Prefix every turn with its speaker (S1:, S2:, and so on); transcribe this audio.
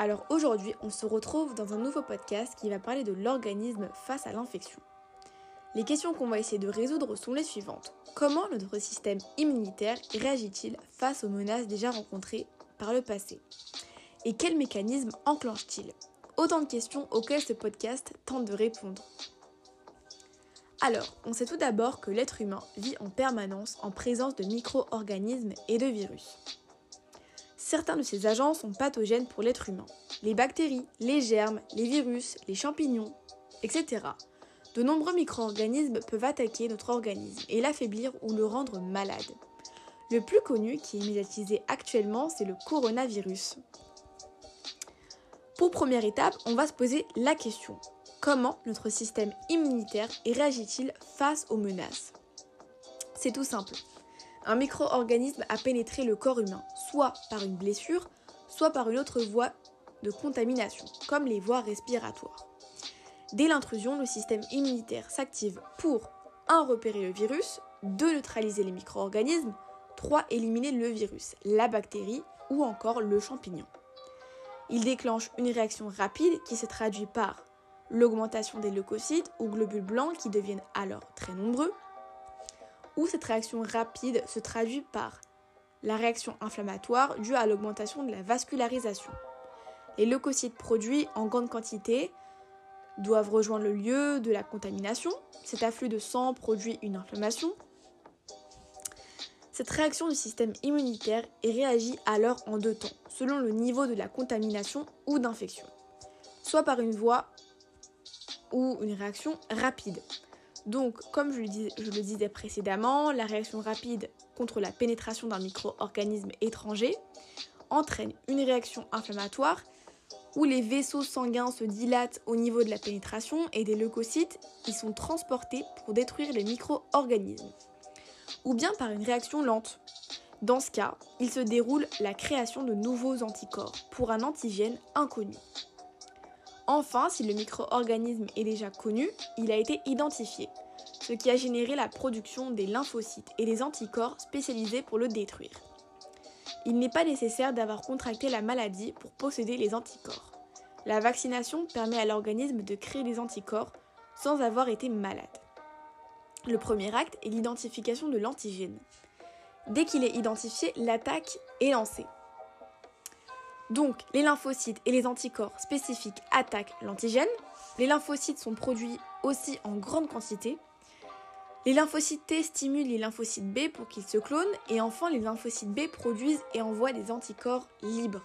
S1: Alors aujourd'hui, on se retrouve dans un nouveau podcast qui va parler de l'organisme face à l'infection. Les questions qu'on va essayer de résoudre sont les suivantes. Comment notre système immunitaire réagit-il face aux menaces déjà rencontrées par le passé? Et quels mécanismes enclenche-t-il? Autant de questions auxquelles ce podcast tente de répondre. Alors, on sait tout d'abord que l'être humain vit en permanence en présence de micro-organismes et de virus. Certains de ces agents sont pathogènes pour l'être humain. Les bactéries, les germes, les virus, les champignons, etc. De nombreux micro-organismes peuvent attaquer notre organisme et l'affaiblir ou le rendre malade. Le plus connu qui est médiatisé actuellement, c'est le coronavirus. Pour première étape, on va se poser la question Comment notre système immunitaire réagit-il face aux menaces? C'est tout simple. Un micro-organisme a pénétré le corps humain, soit par une blessure, soit par une autre voie de contamination, comme les voies respiratoires. Dès l'intrusion, le système immunitaire s'active pour 1. repérer le virus, 2. neutraliser les micro-organismes, 3. éliminer le virus, la bactérie ou encore le champignon. Il déclenche une réaction rapide qui se traduit par l'augmentation des leucocytes ou globules blancs qui deviennent alors très nombreux, ou cette réaction rapide se traduit par la réaction inflammatoire due à l'augmentation de la vascularisation. Les leucocytes produits en grande quantité doivent rejoindre le lieu de la contamination. Cet afflux de sang produit une inflammation. Cette réaction du système immunitaire est réagit alors en deux temps, selon le niveau de la contamination ou d'infection, soit par une voie ou une réaction rapide. Donc, comme je le, disais précédemment, la réaction rapide contre la pénétration d'un micro-organisme étranger entraîne une réaction inflammatoire où les vaisseaux sanguins se dilatent au niveau de la pénétration et des leucocytes y sont transportés pour détruire les micro-organismes. Ou bien par une réaction lente. Dans ce cas, il se déroule la création de nouveaux anticorps pour un antigène inconnu. Enfin, si le micro-organisme est déjà connu, il a été identifié, ce qui a généré la production des lymphocytes et des anticorps spécialisés pour le détruire. Il n'est pas nécessaire d'avoir contracté la maladie pour posséder les anticorps. La vaccination permet à l'organisme de créer des anticorps sans avoir été malade. Le premier acte est l'identification de l'antigène. Dès qu'il est identifié, l'attaque est lancée. Donc, les lymphocytes et les anticorps spécifiques attaquent l'antigène. Les lymphocytes sont produits aussi en grande quantité. Les lymphocytes T stimulent les lymphocytes B pour qu'ils se clonent. Et enfin, les lymphocytes B produisent et envoient des anticorps libres.